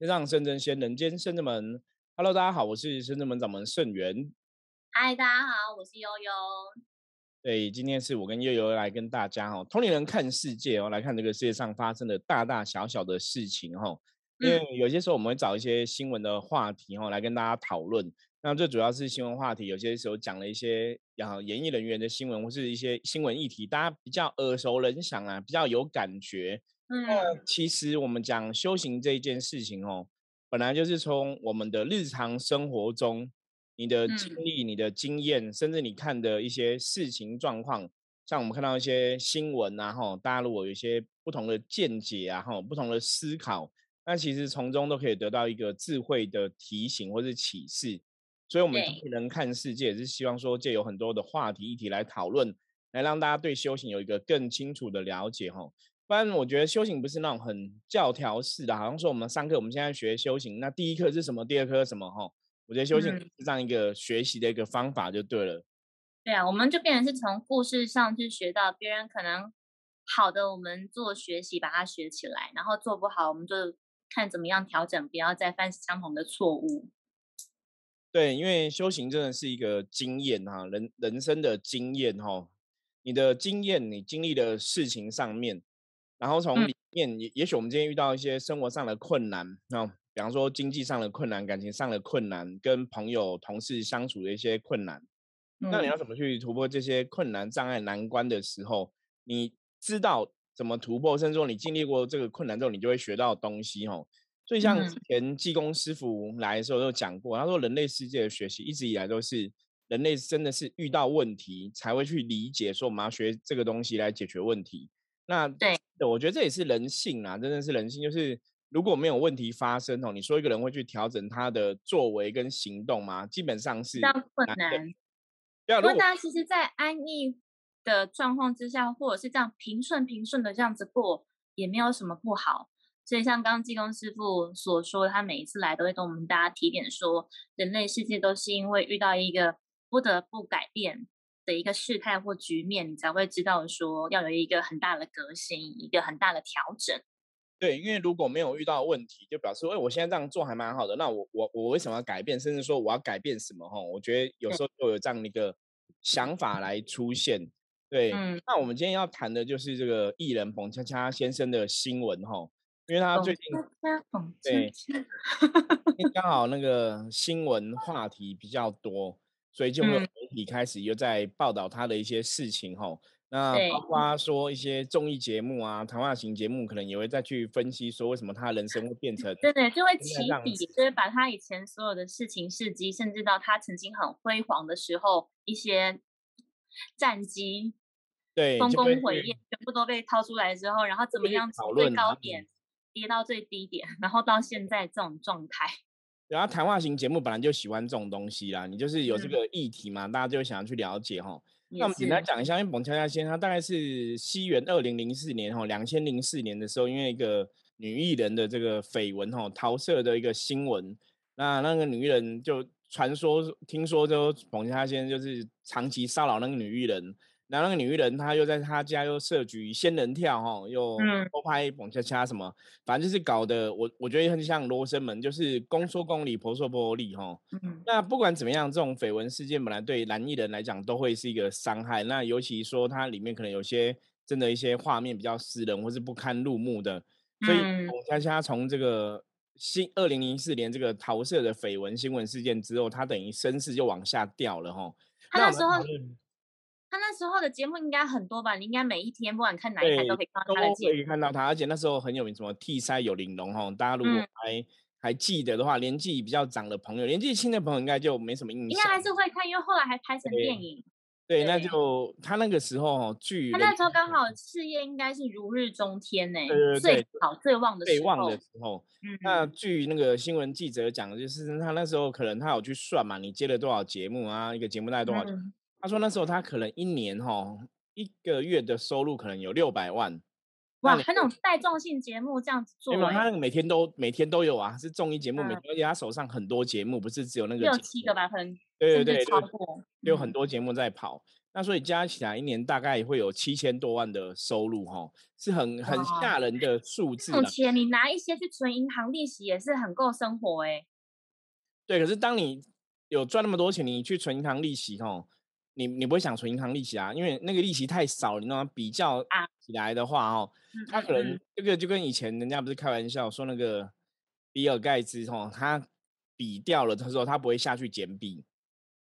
天上圣真仙，人间圣真门。Hello，大家好，我是圣真门掌门圣元。嗨，大家好，我是悠悠。对，今天是我跟悠悠来跟大家哈，同龄人看世界哦，来看这个世界上发生的大大小小的事情哈。因为有些时候我们会找一些新闻的话题哈，来跟大家讨论。那最主要是新闻话题，有些时候讲了一些啊，演艺人员的新闻，或是一些新闻议题，大家比较耳熟能详啊，比较有感觉。嗯，其实我们讲修行这一件事情哦，本来就是从我们的日常生活中，你的经历、你的经验，甚至你看的一些事情状况，像我们看到一些新闻啊，哈，大家如果有一些不同的见解啊，哈，不同的思考，那其实从中都可以得到一个智慧的提醒或是启示。所以，我们能看世界，是希望说借有很多的话题议题来讨论，来让大家对修行有一个更清楚的了解，哈。不然，我觉得修行不是那种很教条式的，好像说我们上课，我们现在学修行，那第一课是什么，第二课什么？哈，我觉得修行是这样一个学习的一个方法就对了。对啊，我们就变成是从故事上去学到别人可能好的，我们做学习把它学起来，然后做不好，我们就看怎么样调整，不要再犯相同的错误。对，因为修行真的是一个经验哈，人人生的经验哈，你的经验，你经历的事情上面。然后从里面也也许我们今天遇到一些生活上的困难，那比方说经济上的困难、感情上的困难、跟朋友同事相处的一些困难，那你要怎么去突破这些困难障碍难关的时候，你知道怎么突破，甚至说你经历过这个困难之后，你就会学到东西哦。所以像之前济公师傅来的时候就讲过，他说人类世界的学习一直以来都是人类真的是遇到问题才会去理解，说我们要学这个东西来解决问题。那对，我觉得这也是人性啊，真的是人性。就是如果没有问题发生哦，你说一个人会去调整他的作为跟行动吗？基本上是困难。如果大家其实，在安逸的状况之下，或者是这样平顺平顺的这样子过，也没有什么不好。所以像刚刚济公师傅所说，他每一次来都会跟我们大家提点说，人类世界都是因为遇到一个不得不改变。的一个事态或局面，你才会知道说要有一个很大的革新，一个很大的调整。对，因为如果没有遇到问题，就表示，哎，我现在这样做还蛮好的。那我我我为什么要改变？甚至说我要改变什么？哈，我觉得有时候就有这样的一个想法来出现。对，那我们今天要谈的就是这个艺人彭恰恰先生的新闻，哈，因为他最近对，刚好那个新闻话题比较多。所以就会媒体开始又在报道他的一些事情哈，那包括说一些综艺节目啊、谈话型节目，可能也会再去分析说为什么他人生会变成 对对，就会起底，就是把他以前所有的事情事迹，甚至到他曾经很辉煌的时候一些战绩，对，丰功伟业全部都被掏出来之后，然后怎么样从最高点跌到最低点，然后到现在这种状态。然后谈话型节目本来就喜欢这种东西啦，你就是有这个议题嘛，大家就想要去了解哈。那我们简单讲一下，因为彭恰恰先生他大概是西元二零零四年哈，两千零四年的时候，因为一个女艺人的这个绯闻哈，桃色的一个新闻，那那个女艺人就传说听说就彭恰恰先生就是长期骚扰那个女艺人。然后那个女艺人，她又在她家又设局仙人跳哈，又偷拍蹦恰恰什么，反正就是搞得我我觉得很像罗生门，就是公说公理，婆说婆理哈。那不管怎么样，这种绯闻事件本来对男艺人来讲都会是一个伤害。那尤其说它里面可能有些真的一些画面比较私人或是不堪入目的，所以蹦恰恰从这个新二零零四年这个桃色的绯闻新闻事件之后，他等于声势就往下掉了哈。那时候。他那时候的节目应该很多吧？你应该每一天不管看哪一台都可以看到他的节目。可以看到他，而且那时候很有名，什么替塞有玲珑哈。大家如果还还记得的话，年纪比较长的朋友，年纪轻的朋友应该就没什么印象。应该还是会看，因为后来还拍成电影。对，那就他那个时候哈，剧他那时候刚好事业应该是如日中天呢，最好最旺的最旺的时候。那据那个新闻记者讲，就是他那时候可能他有去算嘛，你接了多少节目啊？一个节目大概多少钱？他说那时候他可能一年哈一个月的收入可能有六百万，哇，他那种带状性节目这样子做，他那个每天都每天都有啊，是综艺节目，每天而且他手上很多节目，不是只有那个六七个吧，可能对对对，超过有很多节目在跑。那所以加起来一年大概会有七千多万的收入，哈，是很很吓人的数字。这种钱你拿一些去存银行利息也是很够生活哎。对，可是当你有赚那么多钱，你去存银行利息，哈，你你不会想存银行利息啊？因为那个利息太少，你知道吗？比较起来的话，哦，他可能这个就跟以前人家不是开玩笑说那个比尔盖茨，哦，他比掉了，他说他不会下去捡笔。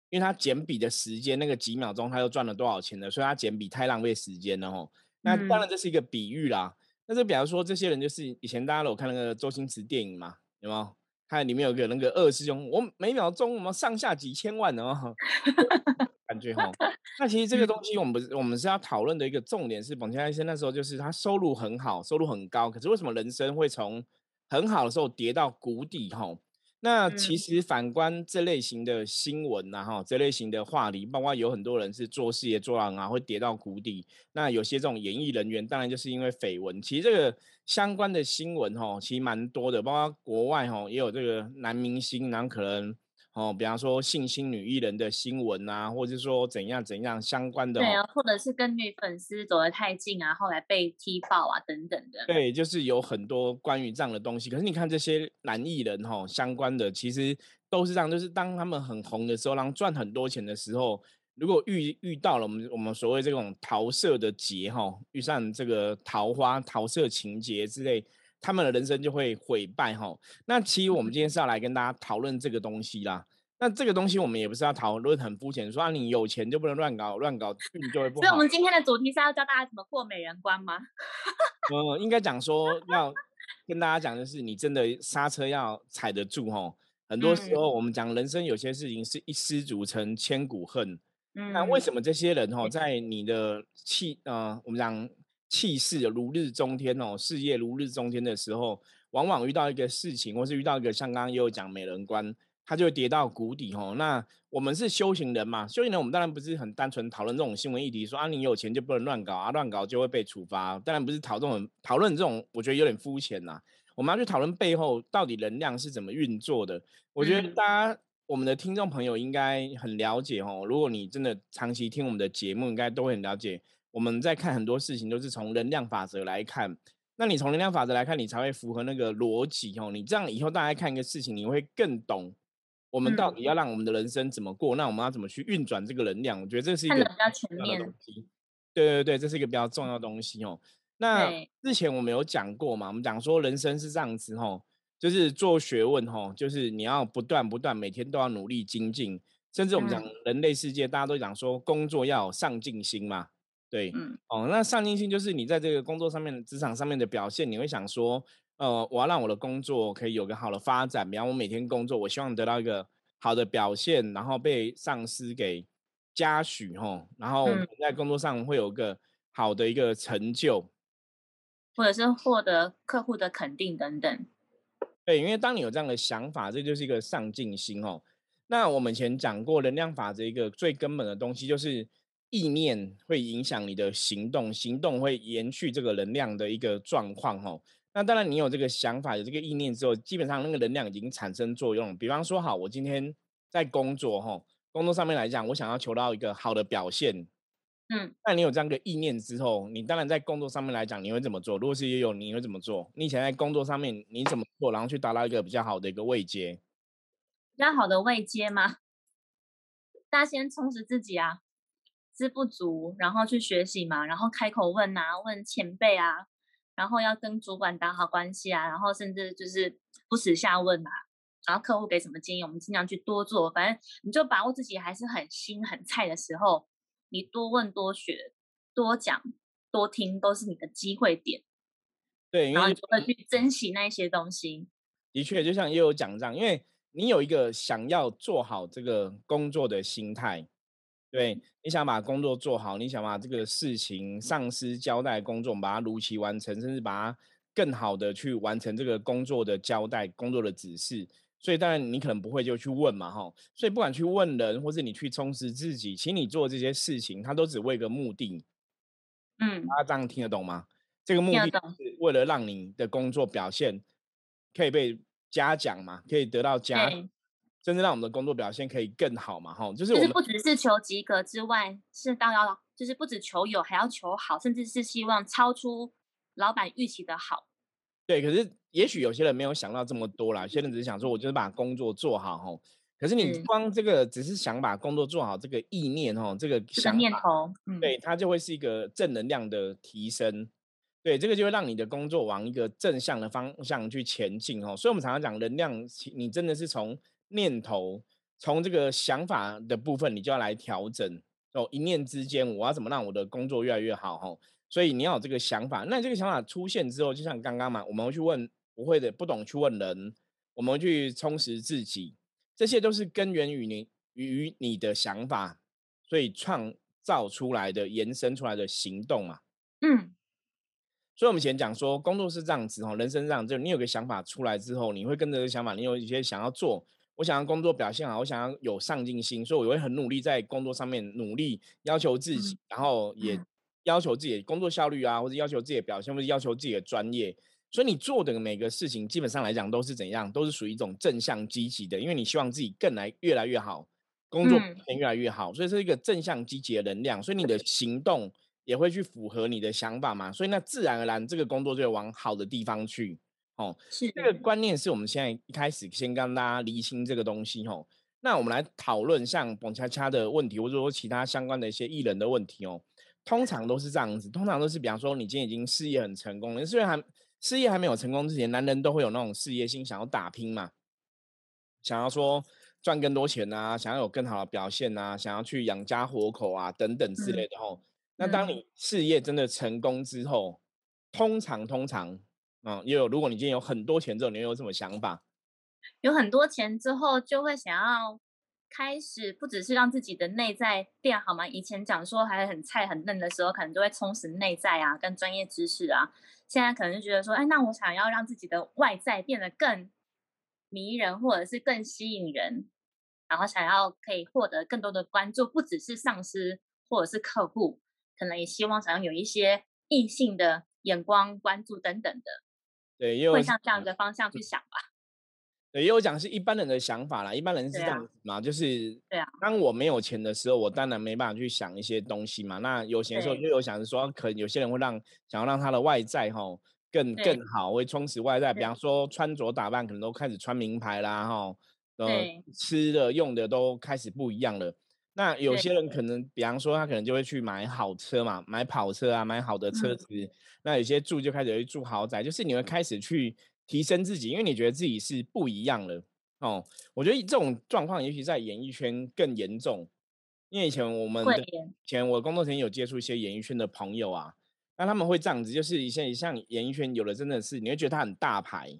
因为他捡笔的时间，那个几秒钟他又赚了多少钱呢？所以他捡笔太浪费时间了哦。那当然这是一个比喻啦。那就比方说，这些人就是以前大家有看那个周星驰电影嘛，有没有？看里面有个那个二师兄，我每秒钟我们上下几千万哦，感觉哈。那其实这个东西我们不是，我们是要讨论的一个重点是，彭先生那时候就是他收入很好，收入很高，可是为什么人生会从很好的时候跌到谷底哈？那其实反观这类型的新闻呐，哈，这类型的话题，包括有很多人是做事业做浪啊，会跌到谷底。那有些这种演艺人员，当然就是因为绯闻。其实这个相关的新闻，哈，其实蛮多的，包括国外，哈，也有这个男明星，然后可能。哦，比方说性侵女艺人的新闻啊，或者说怎样怎样相关的，对啊，或者是跟女粉丝走得太近啊，后来被踢爆啊等等的。对，就是有很多关于这样的东西。可是你看这些男艺人哈，相关的其实都是这样，就是当他们很红的时候，然后赚很多钱的时候，如果遇遇到了我们我们所谓这种桃色的劫哈，遇上这个桃花桃色情节之类。他们的人生就会毁败哈。那其实我们今天是要来跟大家讨论这个东西啦。那这个东西我们也不是要讨论很肤浅，说啊你有钱就不能乱搞，乱搞你就会不好。所以我们今天的主题是要教大家怎么过美人关吗？嗯，应该讲说要跟大家讲的是，你真的刹车要踩得住哈。很多时候我们讲人生有些事情是一失足成千古恨。嗯。那为什么这些人哈在你的气呃我们讲？气势如日中天哦，事业如日中天的时候，往往遇到一个事情，或是遇到一个像刚刚也有讲美人关，他就会跌到谷底哦。那我们是修行人嘛，修行人我们当然不是很单纯讨论这种新闻议题，说啊你有钱就不能乱搞啊，乱搞就会被处罚。当然不是讨论讨论这种，我觉得有点肤浅呐。我们要去讨论背后到底能量是怎么运作的。我觉得大家我们的听众朋友应该很了解哦。如果你真的长期听我们的节目，应该都会很了解。我们在看很多事情都是从能量法则来看，那你从能量法则来看，你才会符合那个逻辑哦。你这样以后大家看一个事情，你会更懂我们到底要让我们的人生怎么过，那我们要怎么去运转这个能量？我觉得这是一个比较全面的东西。对对对，这是一个比较重要的东西哦。那之前我们有讲过嘛？我们讲说人生是这样子哦，就是做学问哦，就是你要不断不断，每天都要努力精进，甚至我们讲人类世界，大家都讲说工作要有上进心嘛。对，嗯，哦，那上进心就是你在这个工作上面、职场上面的表现，你会想说，呃，我要让我的工作可以有个好的发展，比方我每天工作，我希望得到一个好的表现，然后被上司给嘉许，吼，然后在工作上会有个好的一个成就，或者是获得客户的肯定等等。对，因为当你有这样的想法，这就是一个上进心哦。那我们以前讲过能量法则一个最根本的东西就是。意念会影响你的行动，行动会延续这个能量的一个状况哦。那当然，你有这个想法、有这个意念之后，基本上那个能量已经产生作用。比方说，好，我今天在工作哈，工作上面来讲，我想要求到一个好的表现，嗯，那你有这样的意念之后，你当然在工作上面来讲，你会怎么做？如果是也有，你会怎么做？你以前在工作上面你怎么做，然后去达到一个比较好的一个位阶？比较好的位阶吗？大家先充实自己啊。知不足，然后去学习嘛，然后开口问啊，问前辈啊，然后要跟主管打好关系啊，然后甚至就是不耻下问啊，然后客户给什么建议，我们尽量去多做。反正你就把握自己还是很新很菜的时候，你多问多学多讲多听都是你的机会点。对，然后你就会去珍惜那些东西。的确，就像也有讲这样，因为你有一个想要做好这个工作的心态。对，你想把工作做好，你想把这个事情上司交代工作，把它如期完成，甚至把它更好的去完成这个工作的交代、工作的指示。所以当然你可能不会就去问嘛，哈。所以不管去问人，或是你去充实自己，请你做这些事情，它都只为个目的。嗯，大家这样听得懂吗？这个目的是为了让你的工作表现可以被嘉奖嘛，可以得到嘉。甚至让我们的工作表现可以更好嘛，哈，就是就是不只是求及格之外，是当要就是不止求有，还要求好，甚至是希望超出老板预期的好。对，可是也许有些人没有想到这么多啦，有些人只是想说，我就是把工作做好，哈。可是你光这个只是想把工作做好，这个意念，哈，这个想念头，对，它就会是一个正能量的提升。对，这个就会让你的工作往一个正向的方向去前进哦。所以，我们常常讲能量，你真的是从念头、从这个想法的部分，你就要来调整哦。一念之间，我要怎么让我的工作越来越好？哈，所以你要有这个想法。那这个想法出现之后，就像刚刚嘛，我们会去问不会的、不懂去问人，我们会去充实自己，这些都是根源于你与你的想法，所以创造出来的、延伸出来的行动嘛。嗯。所以，我们以前讲说，工作是这样子哦，人生这样，就你有个想法出来之后，你会跟着这个想法，你有一些想要做，我想要工作表现好，我想要有上进心，所以我会很努力在工作上面努力，要求自己，然后也要求自己的工作效率啊，或者要求自己的表现，或者要求自己的专业。所以，你做的每个事情，基本上来讲都是怎样，都是属于一种正向积极的，因为你希望自己更来越来越好，工作变越来越好，所以是一个正向积极的能量。所以你的行动。也会去符合你的想法嘛，所以那自然而然这个工作就会往好的地方去。哦，是这个观念是我们现在一开始先跟大家厘清这个东西。哦，那我们来讨论像蹦恰恰的问题，或者说其他相关的一些艺人的问题哦。通常都是这样子，通常都是比方说你今天已经事业很成功了，虽然还事业还没有成功之前，男人都会有那种事业心，想要打拼嘛，想要说赚更多钱啊，想要有更好的表现啊，想要去养家活口啊等等之类的。哦。那当你事业真的成功之后，通常通常，嗯，也有如果你今天有很多钱之后，你有什么想法？有很多钱之后，就会想要开始，不只是让自己的内在变好嘛。以前讲说还很菜很嫩的时候，可能就会充实内在啊，跟专业知识啊。现在可能就觉得说，哎，那我想要让自己的外在变得更迷人，或者是更吸引人，然后想要可以获得更多的关注，不只是上司或者是客户。可能也希望想要有一些异性的眼光关注等等的，对，也有会向这样的方向去想吧。对，也有讲是一般人的想法啦，一般人是这样子嘛，就是对啊。当我没有钱的时候，我当然没办法去想一些东西嘛。那有钱的时候就有想着说，可能有些人会让想要让他的外在哈更更好，会充实外在，比方说穿着打扮可能都开始穿名牌啦哈，呃，吃的用的都开始不一样了。那有些人可能，比方说他可能就会去买好车嘛，买跑车啊，买好的车子。那有些住就开始会住豪宅，就是你会开始去提升自己，因为你觉得自己是不一样了哦。我觉得这种状况，尤其在演艺圈更严重，因为以前我们以前我工作前有接触一些演艺圈的朋友啊，那他们会这样子，就是一些像演艺圈有的真的是，你会觉得他很大牌。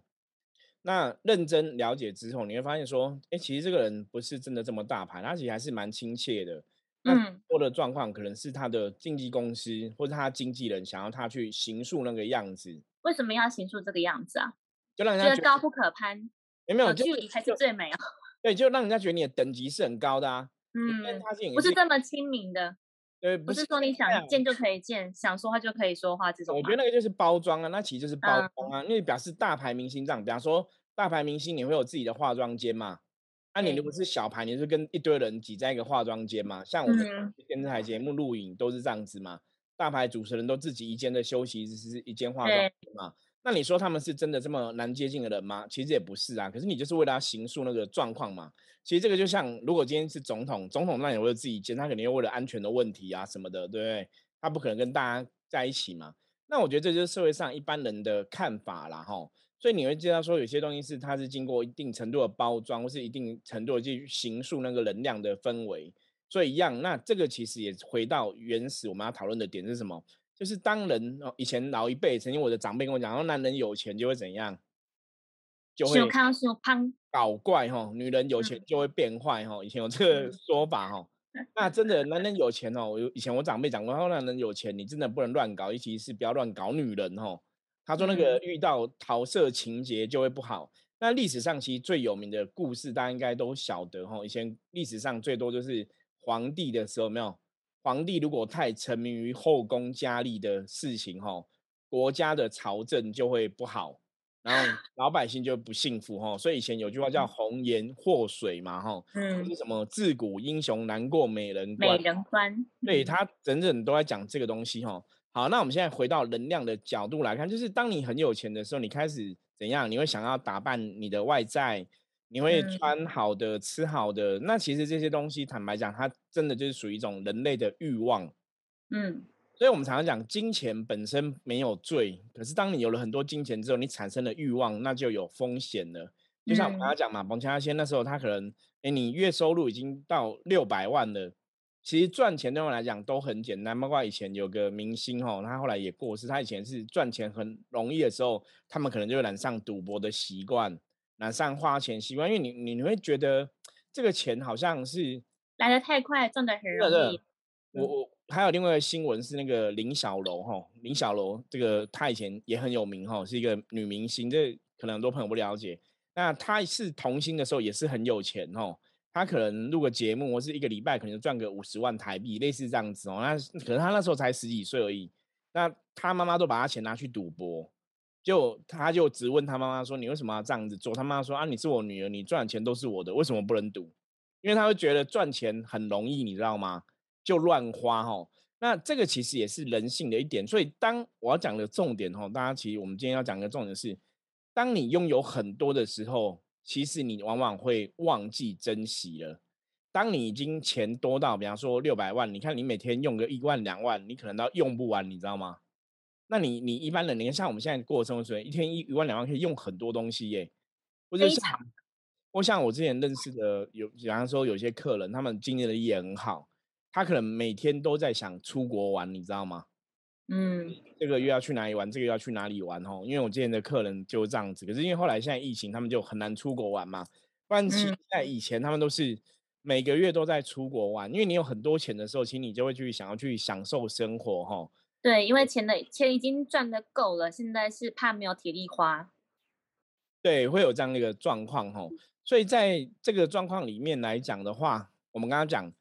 那认真了解之后，你会发现说，哎，其实这个人不是真的这么大牌，他其实还是蛮亲切的。嗯，多的状况可能是他的经纪公司或者他经纪人想要他去行塑那个样子。为什么要行塑这个样子啊？就让人家觉得高不可攀，有没有距离才是最美啊？对，就让人家觉得你的等级是很高的啊。嗯，他是不是这么亲民的？对，不是说你想见就可以见，想说话就可以说话这种。我觉得那个就是包装啊，那其实就是包装啊，因为表示大牌明星这样，比方说。大牌明星你会有自己的化妆间嘛？那你如果是小牌，你是跟一堆人挤在一个化妆间嘛？像我们电视台节目录影都是这样子嘛？大牌主持人都自己一间的休息室是一间化妆间嘛？那你说他们是真的这么难接近的人吗？其实也不是啊。可是你就是为了要形塑那个状况嘛。其实这个就像，如果今天是总统，总统那也会自己间，他肯定为了安全的问题啊什么的，对不对？他不可能跟大家在一起嘛。那我觉得这就是社会上一般人的看法啦，哈。所以你会知道说，有些东西是它是经过一定程度的包装，或是一定程度的去形塑那个能量的氛围。所以一样，那这个其实也回到原始我们要讨论的点是什么？就是当人哦，以前老一辈曾经我的长辈跟我讲，说男人有钱就会怎样，就会搞怪哈，女人有钱就会变坏哈。以前有这个说法哈。那真的男人有钱哦，我以前我长辈讲过，他说男人有钱，你真的不能乱搞，尤其是不要乱搞女人哦。他说：“那个遇到桃色情节就会不好。那历史上其实最有名的故事，大家应该都晓得哈。以前历史上最多就是皇帝的时候，没有皇帝如果太沉迷于后宫佳丽的事情哈，国家的朝政就会不好。然后老百姓就不幸福哈。所以以前有句话叫“红颜祸水”嘛哈，嗯，是什么自古英雄难过美人关，美人关，对他整整都在讲这个东西哈。好，那我们现在回到能量的角度来看，就是当你很有钱的时候，你开始怎样？你会想要打扮你的外在。你会穿好的、吃好的，那其实这些东西，坦白讲，它真的就是属于一种人类的欲望。嗯，所以我们常常讲，金钱本身没有罪，可是当你有了很多金钱之后，你产生了欲望，那就有风险了。就像我刚刚讲嘛，彭强先那时候，他可能，哎，你月收入已经到六百万了，其实赚钱对我来讲都很简单。包括以前有个明星哈，他后来也过世，他以前是赚钱很容易的时候，他们可能就染上赌博的习惯。染上花钱习惯，因为你你你会觉得这个钱好像是来的太快，赚的很容易。我我还有另外一个新闻是那个林小楼哈，林小楼这个她以前也很有名哈，是一个女明星，这可能很多朋友不了解。那她是童星的时候也是很有钱哦，她可能录个节目或是一个礼拜可能赚个五十万台币，类似这样子哦。那可能她那时候才十几岁而已，那她妈妈都把她钱拿去赌博。就她就直问她妈妈说：“你为什么要这样子做？”她妈妈说：“啊，你是我女儿，你赚的钱都是我的，为什么不能赌？因为她会觉得赚钱很容易，你知道吗？就乱花哈。那这个其实也是人性的一点。所以当我要讲的重点哈，大家其实我们今天要讲的重点是：当你拥有很多的时候，其实你往往会忘记珍惜了。当你已经钱多到，比方说六百万，你看你每天用个一万两万，你可能都用不完，你知道吗？那你你一般人，你看像我们现在过生活水平，一天一一万两万可以用很多东西耶。或者像，或像我之前认识的有，比方说有些客人，他们经营的也很好，他可能每天都在想出国玩，你知道吗？嗯，这个月要去哪里玩，这个要去哪里玩哦？因为我之前的客人就这样子，可是因为后来现在疫情，他们就很难出国玩嘛。不然其在以前他们都是每个月都在出国玩，因为你有很多钱的时候，其实你就会去想要去享受生活哈。对，因为钱的钱已经赚的够了，现在是怕没有体力花。对，会有这样的一个状况哈。所以在这个状况里面来讲的话，我们刚刚讲，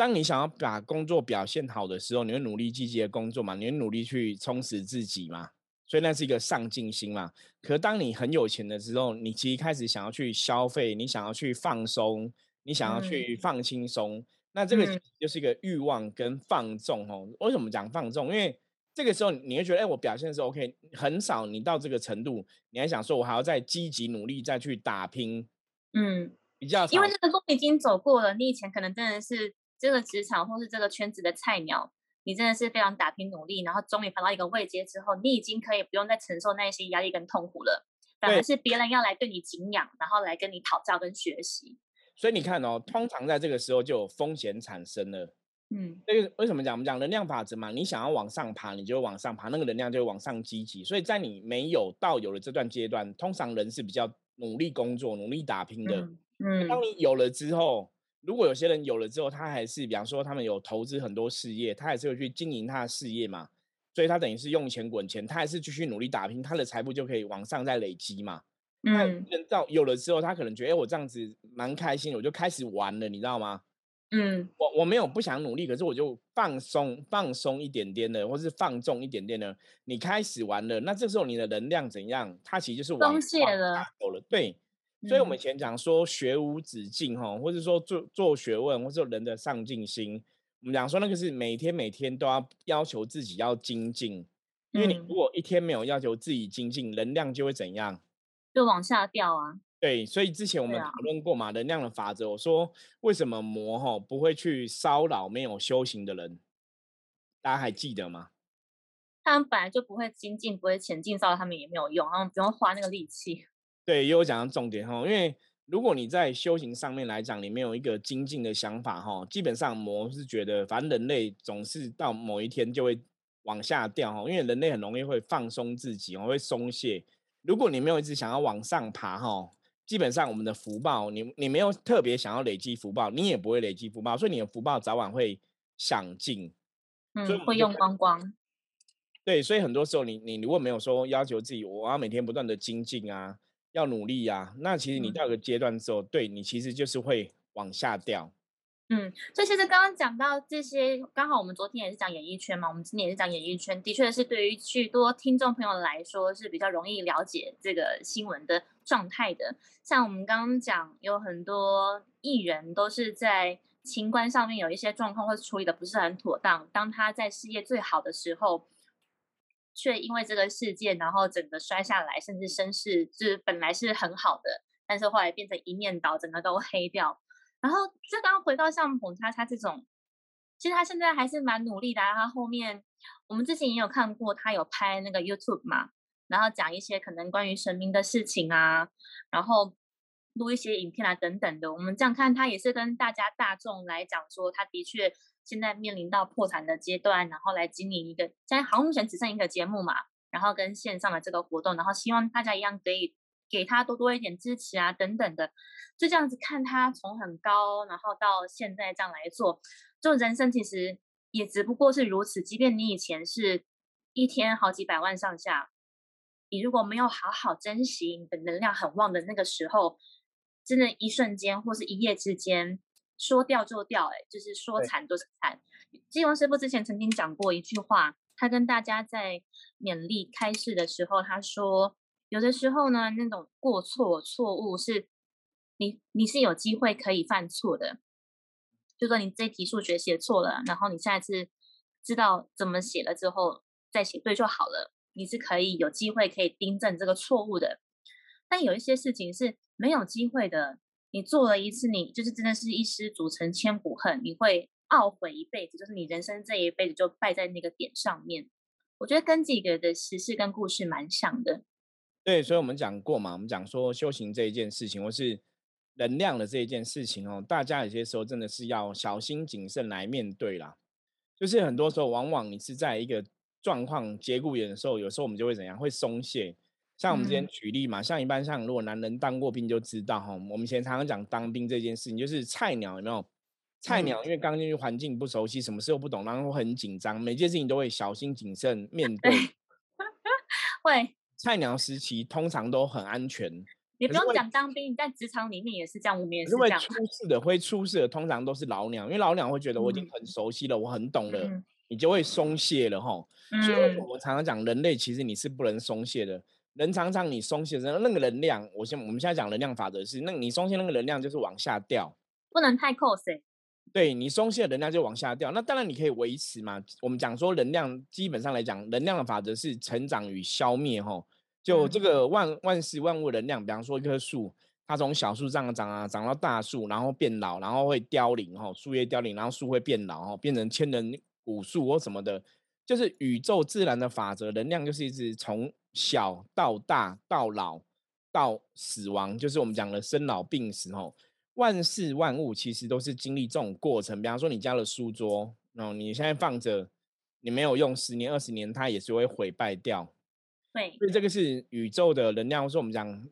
当你想要把工作表现好的时候，你会努力积极的工作嘛？你会努力去充实自己嘛？所以那是一个上进心嘛。可当你很有钱的时候，你其实开始想要去消费，你想要去放松，你想要去放轻松。那这个就是一个欲望跟放纵哦。为什么讲放纵？因为这个时候你会觉得，哎，我表现是 OK，很少你到这个程度，你还想说我还要再积极努力再去打拼，嗯，比较因为那个路已经走过了。你以前可能真的是这个职场或是这个圈子的菜鸟，你真的是非常打拼努力，然后终于爬到一个位阶之后，你已经可以不用再承受那些压力跟痛苦了，反而是别人要来对你敬仰，然后来跟你讨教跟学习。所以你看哦，通常在这个时候就有风险产生了。嗯，这个为什么讲？我们讲能量法则嘛，你想要往上爬，你就往上爬，那个能量就会往上积极。所以在你没有到有了这段阶段，通常人是比较努力工作、努力打拼的。嗯，当你有了之后，如果有些人有了之后，他还是比方说他们有投资很多事业，他还是会去经营他的事业嘛。所以他等于是用钱滚钱，他还是继续努力打拼，他的财富就可以往上再累积嘛。那人到有了之后，他可能觉得，哎，我这样子蛮开心，我就开始玩了，你知道吗？嗯，我我没有不想努力，可是我就放松放松一点点的，或是放纵一点点的。你开始玩了，那这时候你的能量怎样？它其实就是松懈了，走了。对，所以我们以前讲说学无止境哈，或者说做做学问，或者人的上进心，我们讲说那个是每天每天都要要求自己要精进，因为你如果一天没有要求自己精进，能量就会怎样？就往下掉啊！对，所以之前我们讨论过嘛，能量的法则。我说为什么魔哈不会去骚扰没有修行的人？大家还记得吗？他们本来就不会精进，不会前进，骚扰他们也没有用，他们不用花那个力气。对，也有讲到重点哈，因为如果你在修行上面来讲，你没有一个精进的想法哈，基本上魔是觉得，反正人类总是到某一天就会往下掉哈，因为人类很容易会放松自己，会松懈。如果你没有一直想要往上爬哈，基本上我们的福报，你你没有特别想要累积福报，你也不会累积福报，所以你的福报早晚会享尽，嗯，会用光光。对，所以很多时候你你如果没有说要求自己，我要每天不断的精进啊，要努力啊，那其实你到一个阶段之后，对你其实就是会往下掉。嗯，所以其实刚刚讲到这些，刚好我们昨天也是讲演艺圈嘛，我们今天也是讲演艺圈，的确是对于许多听众朋友来说是比较容易了解这个新闻的状态的。像我们刚刚讲，有很多艺人都是在情关上面有一些状况，或是处理的不是很妥当。当他在事业最好的时候，却因为这个事件，然后整个摔下来，甚至身世就是本来是很好的，但是后来变成一面倒，整个都黑掉。然后，就刚回到像彭叉叉这种，其实他现在还是蛮努力的。他后面，我们之前也有看过，他有拍那个 YouTube 嘛，然后讲一些可能关于神明的事情啊，然后录一些影片啊等等的。我们这样看，他也是跟大家大众来讲说，他的确现在面临到破产的阶段，然后来经营一个，现在好像目前只剩一个节目嘛，然后跟线上的这个活动，然后希望大家一样可以。给他多多一点支持啊，等等的，就这样子看他从很高，然后到现在这样来做，就人生其实也只不过是如此。即便你以前是一天好几百万上下，你如果没有好好珍惜你的能量很旺的那个时候，真的，一瞬间或是一夜之间说掉就掉，哎，就是说惨就是惨。金融师傅之前曾经讲过一句话，他跟大家在勉励开示的时候，他说。有的时候呢，那种过错错误是，你你是有机会可以犯错的，就说你这题数学写错了，然后你下一次知道怎么写了之后再写对就好了，你是可以有机会可以订正这个错误的。但有一些事情是没有机会的，你做了一次，你就是真的是一失足成千古恨，你会懊悔一辈子，就是你人生这一辈子就败在那个点上面。我觉得跟这个的实事跟故事蛮像的。对，所以我们讲过嘛，我们讲说修行这一件事情，或是能量的这一件事情哦，大家有些时候真的是要小心谨慎来面对啦。就是很多时候，往往你是在一个状况节骨眼的时候，有时候我们就会怎样，会松懈。像我们之前举例嘛，像一般像如果男人当过兵就知道哈，我们以前常常讲当兵这件事情，就是菜鸟有没有？菜鸟因为刚进去环境不熟悉，什么事都不懂，然后很紧张，每件事情都会小心谨慎 面对。会。菜鸟时期通常都很安全，你不用讲当兵，你在职场里面也是这样，我们也是这样。出事的会出事的，通常都是老鸟，因为老鸟会觉得我已经很熟悉了，我很懂了，你就会松懈了哈。所以我常常讲，人类其实你是不能松懈的。人常常你松懈的时候，那个能量，我现我们现在讲能量法则是，那你松懈那个能量就是往下掉，不能太 close。对你松懈的能量就往下掉。那当然你可以维持嘛。我们讲说能量，基本上来讲，能量的法则是成长与消灭吼。就这个万万事万物能量，比方说一棵树，它从小树这样长啊，长到大树，然后变老，然后会凋零吼，树叶凋零，然后树会变老吼，变成千人古树或什么的，就是宇宙自然的法则，能量就是一直从小到大到老到死亡，就是我们讲的生老病死吼，万事万物其实都是经历这种过程。比方说你家的书桌，然后你现在放着，你没有用十年二十年，它也是会毁败掉。对，所以这个是宇宙的能量，或是我们讲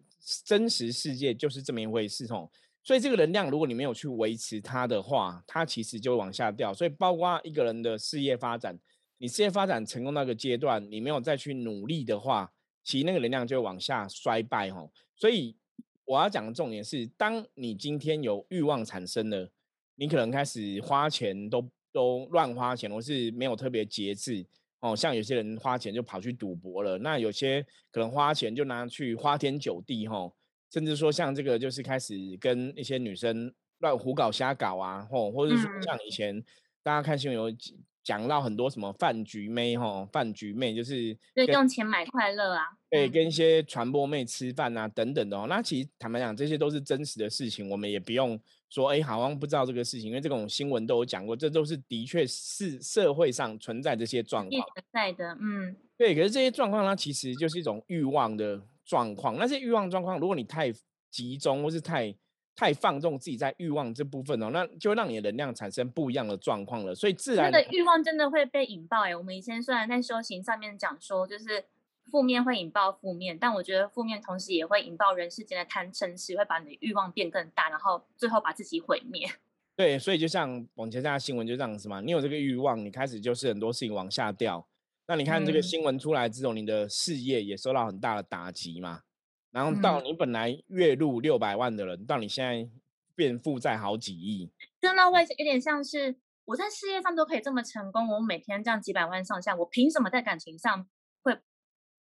真实世界就是这么一回事吼。所以这个能量，如果你没有去维持它的话，它其实就会往下掉。所以包括一个人的事业发展，你事业发展成功那个阶段，你没有再去努力的话，其实那个能量就会往下衰败哦。所以我要讲的重点是，当你今天有欲望产生了，你可能开始花钱都都乱花钱，或是没有特别节制。哦，像有些人花钱就跑去赌博了，那有些可能花钱就拿去花天酒地，哈，甚至说像这个就是开始跟一些女生乱胡搞瞎搞啊，吼，或者是说像以前大家看新闻有讲到很多什么饭局妹，哈，饭局妹就是对用钱买快乐啊，对，跟一些传播妹吃饭啊等等的哦，那其实坦白讲，这些都是真实的事情，我们也不用。说哎，好像不知道这个事情，因为这种新闻都有讲过，这都是的确是社会上存在这些状况存在的，嗯，对。可是这些状况呢，其实就是一种欲望的状况。那些欲望状况，如果你太集中或是太太放纵自己在欲望这部分哦，那就让你的能量产生不一样的状况了。所以自然的欲望真的会被引爆哎。我们以前虽然在修行上面讲说，就是。负面会引爆负面，但我觉得负面同时也会引爆人世间的贪嗔痴，会把你的欲望变更大，然后最后把自己毁灭。对，所以就像往前下新闻就这样子嘛，你有这个欲望，你开始就是很多事情往下掉。那你看这个新闻出来之后，你的事业也受到很大的打击嘛。然后到你本来月入六百万的人，到你现在变负债好几亿。真的会有点像是我在事业上都可以这么成功，我每天这样几百万上下，我凭什么在感情上会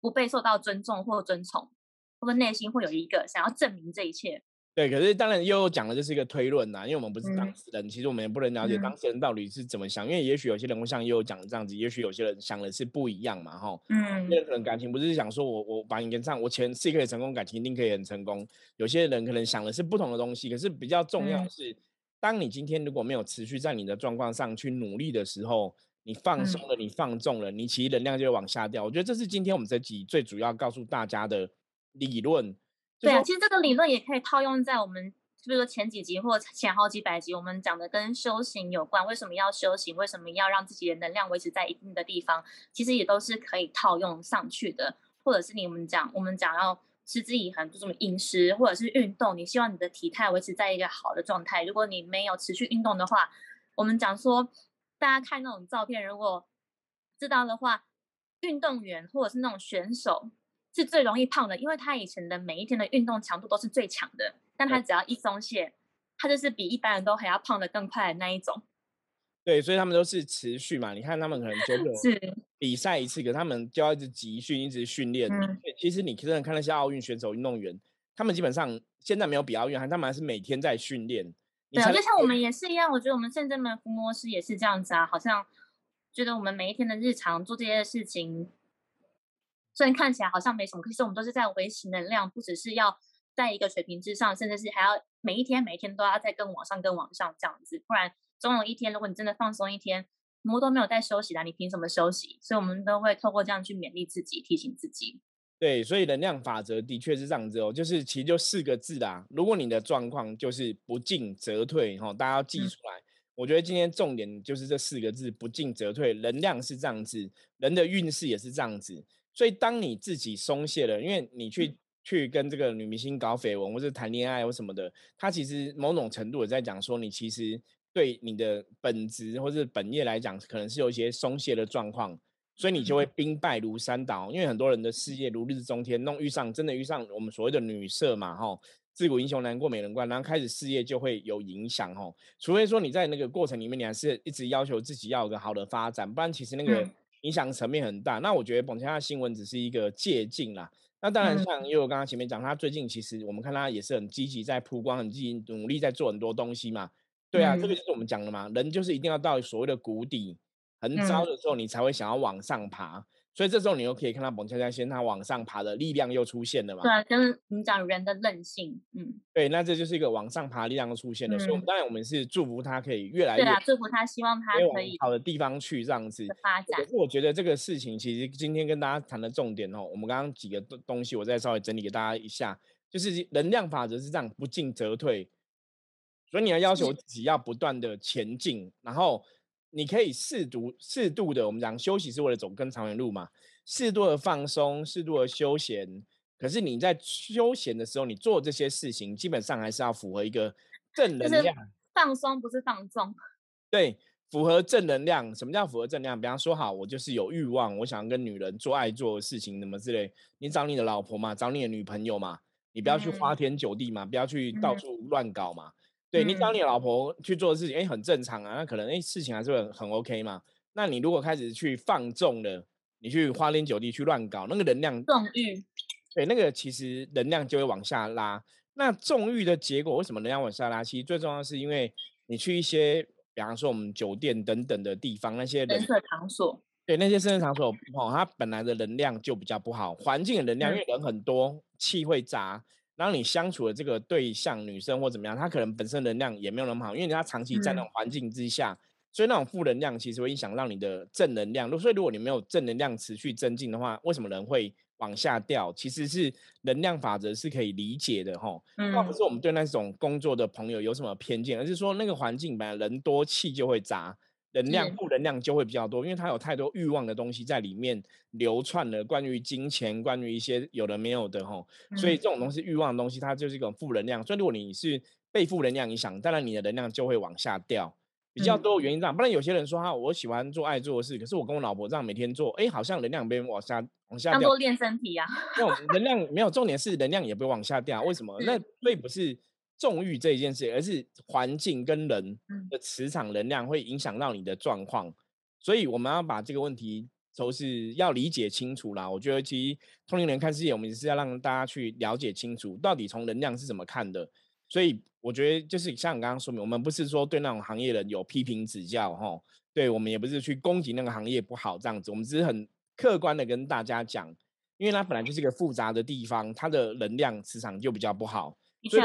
不被受到尊重或尊崇，我的内心会有一个想要证明这一切？对，可是当然又讲的就是一个推论呐，因为我们不是当事人，其实我们也不能了解当事人到底是怎么想，因为也许有些人会像又讲这样子，也许有些人想的是不一样嘛，哈，嗯，有些人感情不是想说我我把你跟上，我前世可以成功，感情一定可以很成功，有些人可能想的是不同的东西，可是比较重要的是，当你今天如果没有持续在你的状况上去努力的时候，你放松了，你放纵了，你其实能量就会往下掉。我觉得这是今天我们这集最主要告诉大家的理论。对啊，其实这个理论也可以套用在我们，比如说前几集或前好几百集，我们讲的跟修行有关，为什么要修行？为什么要让自己的能量维持在一定的地方？其实也都是可以套用上去的。或者是你们讲，我们讲要持之以恒，就这么饮食或者是运动，你希望你的体态维持在一个好的状态。如果你没有持续运动的话，我们讲说，大家看那种照片，如果知道的话，运动员或者是那种选手。是最容易胖的，因为他以前的每一天的运动强度都是最强的，但他只要一松懈，他就是比一般人都还要胖的更快的那一种。对，所以他们都是持续嘛。你看他们可能久久比赛一次，可他们就要一直集训，一直训练。其实你真的看那些奥运选手、运动员，他们基本上现在没有比奥运，他们还是每天在训练。对啊，就像我们也是一样。我觉得我们圣真门伏魔师也是这样子啊，好像觉得我们每一天的日常做这些事情。虽然看起来好像没什么，可是我们都是在维持能量，不只是要在一个水平之上，甚至是还要每一天每一天都要在更往上、更往上这样子。不然总有一天，如果你真的放松一天，我都没有在休息啦，你凭什么休息？所以我们都会透过这样去勉励自己，提醒自己。对，所以能量法则的确是这样子哦，就是其实就四个字啦。如果你的状况就是不进则退，哈，大家要记出来。我觉得今天重点就是这四个字：不进则退。能量是这样子，人的运势也是这样子。所以，当你自己松懈了，因为你去去跟这个女明星搞绯闻，或者谈恋爱或什么的，他其实某种程度也在讲说，你其实对你的本职或者本业来讲，可能是有一些松懈的状况，所以你就会兵败如山倒。因为很多人的事业如日中天，弄遇上真的遇上我们所谓的女色嘛，吼，自古英雄难过美人关，然后开始事业就会有影响，吼。除非说你在那个过程里面，你还是一直要求自己要有个好的发展，不然其实那个。影响层面很大，那我觉得彭佳的新闻只是一个借鉴啦。那当然，像因为我刚刚前面讲，他最近其实我们看他也是很积极在曝光，很积极努力在做很多东西嘛。对啊，这个就是我们讲的嘛，人就是一定要到所谓的谷底，很糟的时候，你才会想要往上爬。所以这时候你又可以看到彭恰恰先他往上爬的力量又出现了嘛？对啊，跟你讲人的韧性，嗯，对，那这就是一个往上爬力量又出现了。所以，我们当然我们是祝福他可以越来越，对啊，祝福他，希望他可以好的地方去这样子发展。可是我觉得这个事情其实今天跟大家谈的重点哦，我们刚刚几个东东西，我再稍微整理给大家一下，就是能量法则是这样，不进则退，所以你要要求自己要不断的前进，然后你可以适度适度的，我们讲休息是为了走更长远路嘛。适度的放松，适度的休闲。可是你在休闲的时候，你做这些事情，基本上还是要符合一个正能量。放松不是放纵。对，符合正能量。什么叫符合正能量？比方说，好，我就是有欲望，我想跟女人做爱做的事情，什么之类。你找你的老婆嘛，找你的女朋友嘛，你不要去花天酒地嘛，不要去到处乱搞嘛。对你找你老婆去做的事情，哎，很正常啊。那可能哎，事情还是很很 OK 嘛。那你如果开始去放纵了。你去花天酒地去乱搞，那个能量纵欲，对，那个其实能量就会往下拉。那纵欲的结果为什么能量往下拉？其实最重要是因为你去一些，比方说我们酒店等等的地方，那些人色场所，对，那些生色场所，哦，它本来的能量就比较不好，环境的能量，因为人很多，气会杂，然后你相处的这个对象，女生或怎么样，她可能本身能量也没有那么好，因为她长期在那种环境之下。所以那种负能量其实会影响到你的正能量。所以如果你没有正能量持续增进的话，为什么人会往下掉？其实是能量法则是可以理解的哈。那不是我们对那种工作的朋友有什么偏见，而是说那个环境本来人多气就会杂，能量负能量就会比较多，因为它有太多欲望的东西在里面流窜了。关于金钱，关于一些有的没有的吼。所以这种东西欲望的东西，它就是一种负能量。所以如果你是被负能量影响，当然你的能量就会往下掉。比较多原因这样，不然有些人说哈，我喜欢做爱做的事，可是我跟我老婆这样每天做，哎，好像能量被往下往下掉。当做练身体啊？那种能量没有重点是能量也不会往下掉，为什么？那 所以不是纵欲这一件事，而是环境跟人的磁场能量会影响到你的状况，所以我们要把这个问题都是要理解清楚啦。我觉得其实通灵人看世界，我们是要让大家去了解清楚，到底从能量是怎么看的。所以我觉得就是像你刚刚说明，我们不是说对那种行业人有批评指教哈，对我们也不是去攻击那个行业不好这样子，我们只是很客观的跟大家讲，因为它本来就是一个复杂的地方，它的能量磁场就比较不好。所以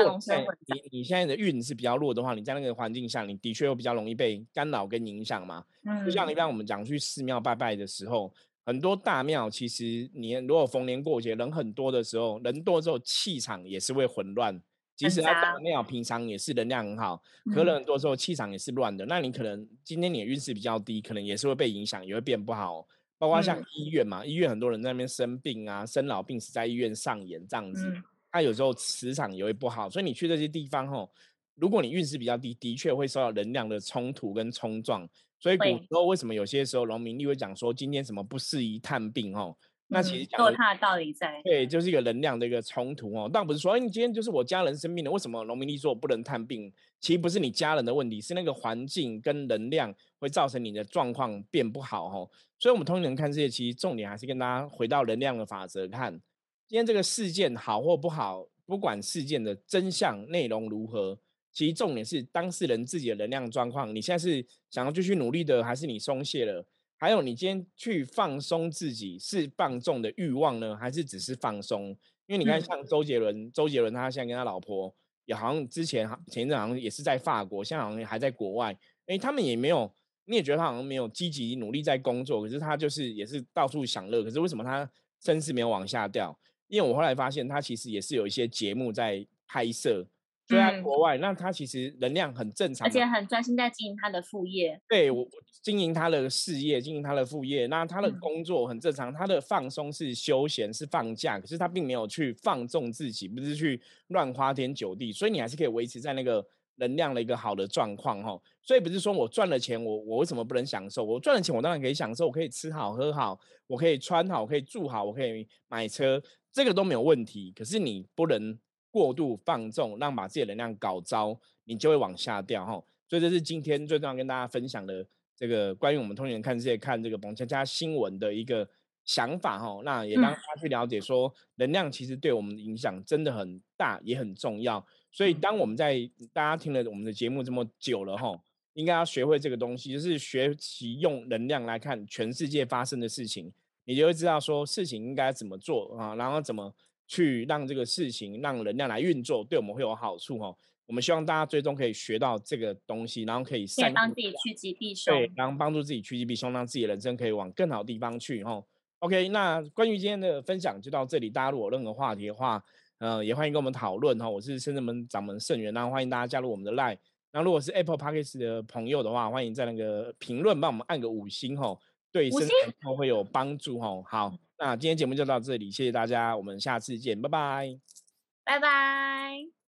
你你现在的运是比较弱的话，你在那个环境下，你的确会比较容易被干扰跟影响嘛。嗯，就像一般我们讲去寺庙拜拜的时候，很多大庙其实你如果逢年过节人很多的时候，人多之后气场也是会混乱。即使他大庙平常也是能量很好，可能很多时候气场也是乱的。那你可能今天你的运势比较低，可能也是会被影响，也会变不好。包括像医院嘛，医院很多人在那边生病啊，生老病死在医院上演这样子，他有时候磁场也会不好。所以你去这些地方吼，如果你运势比较低，的确会受到能量的冲突跟冲撞。所以古时候为什么有些时候农民力会讲说今天什么不适宜探病哦？那其实做他的道理在，对，就是一个能量的一个冲突哦。但不是说，哎，你今天就是我家人生病了，为什么农民力说我不能探病？其实不是你家人的问题，是那个环境跟能量会造成你的状况变不好哦。所以，我们通灵人看这些，其实重点还是跟大家回到能量的法则看，今天这个事件好或不好，不管事件的真相内容如何，其实重点是当事人自己的能量状况。你现在是想要继续努力的，还是你松懈了？还有，你今天去放松自己是放纵的欲望呢，还是只是放松？因为你看，像周杰伦，周杰伦他现在跟他老婆也好像之前前一阵好像也是在法国，现在好像还在国外。哎，他们也没有，你也觉得他好像没有积极努力在工作，可是他就是也是到处享乐。可是为什么他身势没有往下掉？因为我后来发现，他其实也是有一些节目在拍摄。在国外，那他其实能量很正常，而且很专心在经营他的副业。对我经营他的事业，经营他的副业。那他的工作很正常，他的放松是休闲，是放假。可是他并没有去放纵自己，不是去乱花天酒地，所以你还是可以维持在那个能量的一个好的状况哈。所以不是说我赚了钱，我我为什么不能享受？我赚了钱，我当然可以享受，我可以吃好喝好，我可以穿好，我可以住好，我可以买车，这个都没有问题。可是你不能。过度放纵，让把自己的能量搞糟，你就会往下掉哈。所以这是今天最重要跟大家分享的这个关于我们通年看世界看这个彭佳佳新闻的一个想法哈。那也让大家去了解说，能量其实对我们的影响真的很大，也很重要。所以当我们在大家听了我们的节目这么久了哈，应该要学会这个东西，就是学习用能量来看全世界发生的事情，你就会知道说事情应该怎么做啊，然后怎么。去让这个事情让能量来运作，对我们会有好处哈。我们希望大家最终可以学到这个东西，然后可以善帮自己趋吉避凶，对，然后帮助自己趋吉避凶，让自己的人生可以往更好的地方去哈。OK，那关于今天的分享就到这里。大家如果有任何话题的话，呃，也欢迎跟我们讨论哈。我是深圳门掌门盛元，然后欢迎大家加入我们的 Line。那如果是 Apple Podcast 的朋友的话，欢迎在那个评论帮我们按个五星哈，对生活会有帮助哦。好。那今天节目就到这里，谢谢大家，我们下次见，拜拜，拜拜。